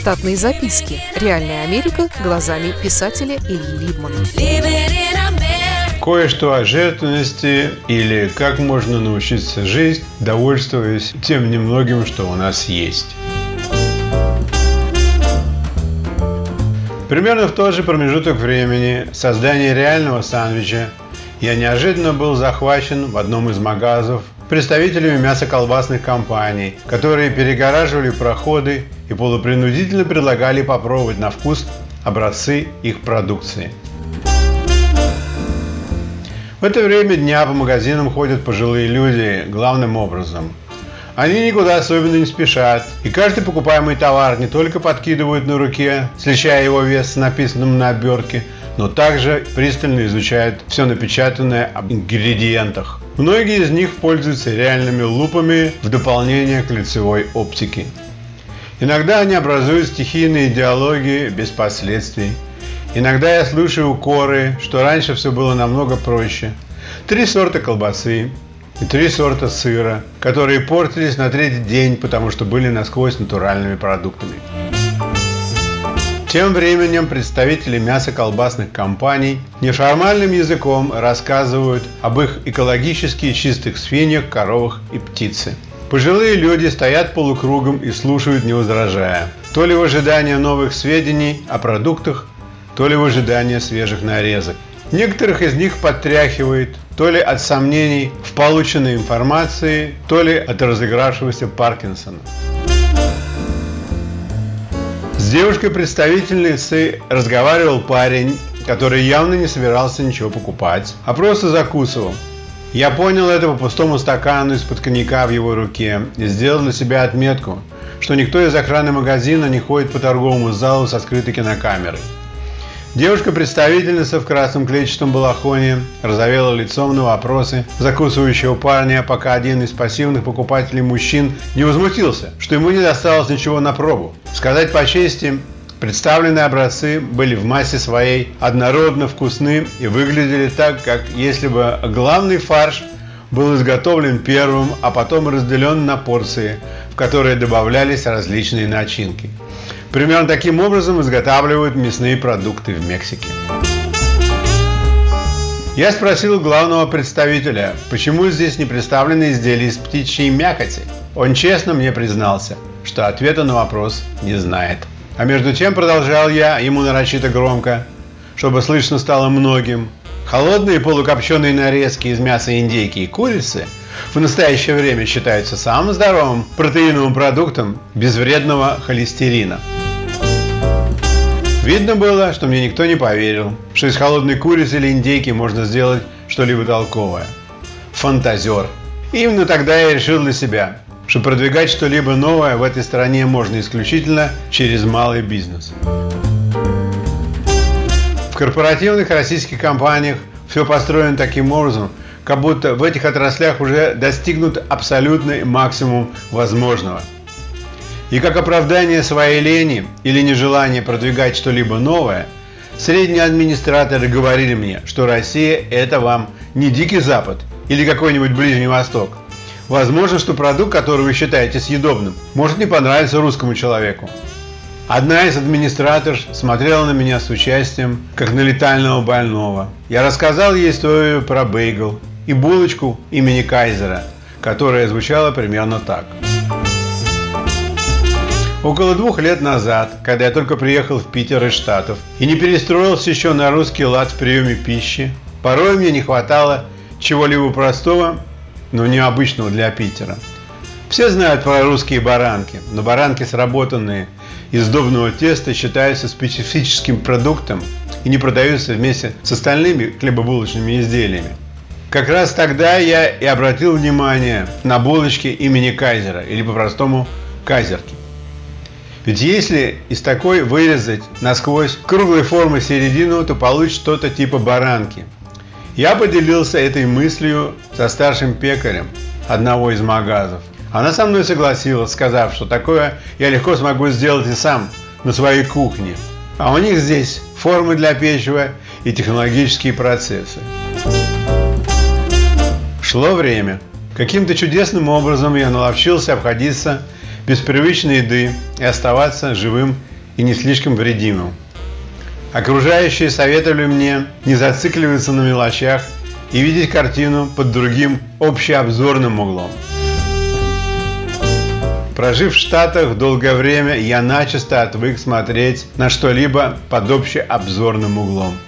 Штатные записки. Реальная Америка глазами писателя Ильи Либмана. Кое-что о жертвенности или как можно научиться жить, довольствуясь тем немногим, что у нас есть. Примерно в тот же промежуток времени создания реального сандвича я неожиданно был захвачен в одном из магазов представителями мясоколбасных компаний, которые перегораживали проходы и полупринудительно предлагали попробовать на вкус образцы их продукции. В это время дня по магазинам ходят пожилые люди главным образом. Они никуда особенно не спешат, и каждый покупаемый товар не только подкидывают на руке, сличая его вес с написанным на обертке, но также пристально изучают все напечатанное об ингредиентах. Многие из них пользуются реальными лупами в дополнение к лицевой оптике. Иногда они образуют стихийные диалоги без последствий. Иногда я слышу укоры, что раньше все было намного проще. Три сорта колбасы и три сорта сыра, которые портились на третий день, потому что были насквозь натуральными продуктами. Тем временем представители мясоколбасных компаний неформальным языком рассказывают об их экологически чистых свиньях, коровах и птице. Пожилые люди стоят полукругом и слушают, не возражая. То ли в ожидании новых сведений о продуктах, то ли в ожидании свежих нарезок. Некоторых из них подтряхивает то ли от сомнений в полученной информации, то ли от разыгравшегося Паркинсона. С девушкой-представительницей разговаривал парень, который явно не собирался ничего покупать, а просто закусывал. Я понял это по пустому стакану из-под коньяка в его руке и сделал для себя отметку, что никто из охраны магазина не ходит по торговому залу со скрытой кинокамерой. Девушка-представительница в красном клетчатом балахоне разовела лицом на вопросы закусывающего парня, пока один из пассивных покупателей мужчин не возмутился, что ему не досталось ничего на пробу. Сказать по чести, представленные образцы были в массе своей однородно вкусны и выглядели так, как если бы главный фарш был изготовлен первым, а потом разделен на порции, в которые добавлялись различные начинки. Примерно таким образом изготавливают мясные продукты в Мексике. Я спросил главного представителя, почему здесь не представлены изделия из птичьей мякоти. Он честно мне признался, что ответа на вопрос не знает. А между тем продолжал я, ему нарочито громко, чтобы слышно стало многим. Холодные полукопченые нарезки из мяса индейки и курицы в настоящее время считаются самым здоровым протеиновым продуктом без вредного холестерина. Видно было, что мне никто не поверил, что из холодной курицы или индейки можно сделать что-либо толковое. Фантазер. Именно тогда я решил для себя, что продвигать что-либо новое в этой стране можно исключительно через малый бизнес. В корпоративных российских компаниях все построено таким образом, как будто в этих отраслях уже достигнут абсолютный максимум возможного – и как оправдание своей лени или нежелания продвигать что-либо новое, средние администраторы говорили мне, что Россия – это вам не Дикий Запад или какой-нибудь Ближний Восток. Возможно, что продукт, который вы считаете съедобным, может не понравиться русскому человеку. Одна из администраторов смотрела на меня с участием, как на летального больного. Я рассказал ей историю про бейгл и булочку имени Кайзера, которая звучала примерно так – Около двух лет назад, когда я только приехал в Питер из Штатов и не перестроился еще на русский лад в приеме пищи, порой мне не хватало чего-либо простого, но необычного для Питера. Все знают про русские баранки, но баранки, сработанные из сдобного теста, считаются специфическим продуктом и не продаются вместе с остальными хлебобулочными изделиями. Как раз тогда я и обратил внимание на булочки имени Кайзера, или по-простому Кайзерки. Ведь если из такой вырезать насквозь круглой формы середину, то получится что-то типа баранки. Я поделился этой мыслью со старшим пекарем одного из магазов. Она со мной согласилась, сказав, что такое я легко смогу сделать и сам на своей кухне. А у них здесь формы для печива и технологические процессы. Шло время. Каким-то чудесным образом я наловчился обходиться без привычной еды и оставаться живым и не слишком вредимым. Окружающие советовали мне не зацикливаться на мелочах и видеть картину под другим общеобзорным углом. Прожив в Штатах долгое время, я начисто отвык смотреть на что-либо под общеобзорным углом.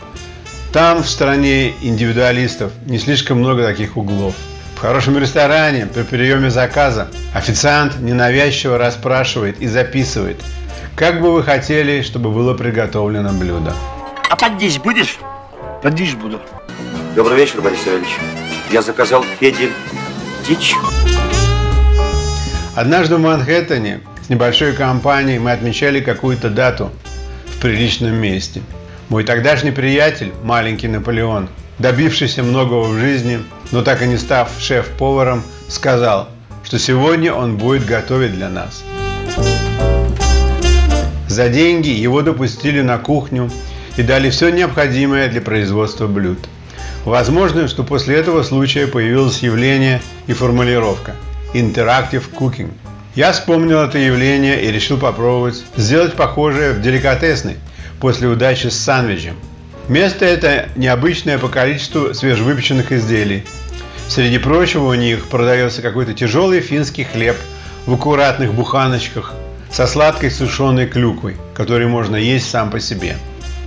Там, в стране индивидуалистов, не слишком много таких углов. В хорошем ресторане при приеме заказа официант ненавязчиво расспрашивает и записывает, как бы вы хотели, чтобы было приготовлено блюдо. А поддичь будешь? Поддичь буду. Добрый вечер, Борис Иванович. Я заказал Феде дичь. Однажды в Манхэттене с небольшой компанией мы отмечали какую-то дату в приличном месте. Мой тогдашний приятель, маленький Наполеон, добившийся многого в жизни, но так и не став шеф-поваром, сказал, что сегодня он будет готовить для нас. За деньги его допустили на кухню и дали все необходимое для производства блюд. Возможно, что после этого случая появилось явление и формулировка – Interactive Cooking. Я вспомнил это явление и решил попробовать сделать похожее в деликатесной после удачи с сандвичем. Место это необычное по количеству свежевыпеченных изделий. Среди прочего у них продается какой-то тяжелый финский хлеб в аккуратных буханочках со сладкой сушеной клюквой, который можно есть сам по себе.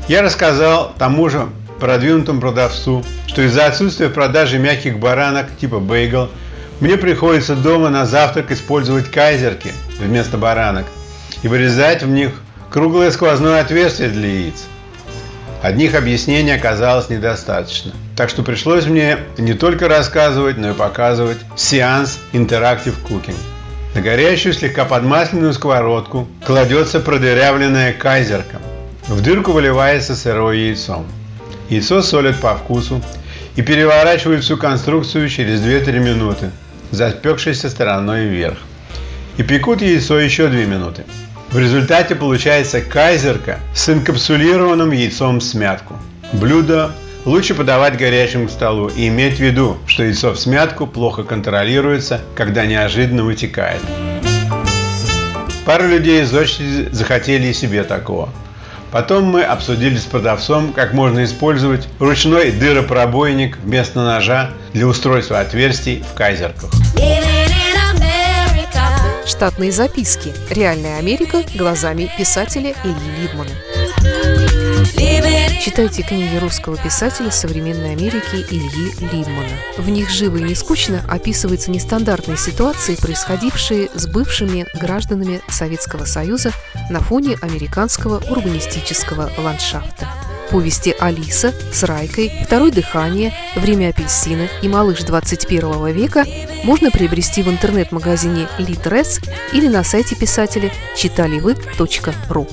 Я рассказал тому же продвинутому продавцу, что из-за отсутствия продажи мягких баранок типа бейгл мне приходится дома на завтрак использовать кайзерки вместо баранок и вырезать в них круглое сквозное отверстие для яиц. Одних объяснений оказалось недостаточно. Так что пришлось мне не только рассказывать, но и показывать сеанс Interactive Cooking. На горящую слегка подмасленную сковородку кладется продырявленная кайзерка. В дырку выливается сырое яйцо. Яйцо солят по вкусу и переворачивают всю конструкцию через 2-3 минуты – запекшейся стороной вверх. И пекут яйцо еще 2 минуты. В результате получается кайзерка с инкапсулированным яйцом в смятку. Блюдо лучше подавать горячим к столу и иметь в виду, что яйцо в смятку плохо контролируется, когда неожиданно вытекает. Пару людей из очереди захотели и себе такого. Потом мы обсудили с продавцом, как можно использовать ручной дыропробойник вместо ножа для устройства отверстий в кайзерках. Штатные записки. Реальная Америка глазами писателя Ильи Либмана. Читайте книги русского писателя современной Америки Ильи Либмана. В них живо и не скучно описываются нестандартные ситуации, происходившие с бывшими гражданами Советского Союза на фоне американского урбанистического ландшафта. Повести «Алиса» с Райкой, «Второе дыхание», «Время апельсина» и «Малыш 21 века» можно приобрести в интернет-магазине «Литрес» или на сайте писателя читаливы.ру.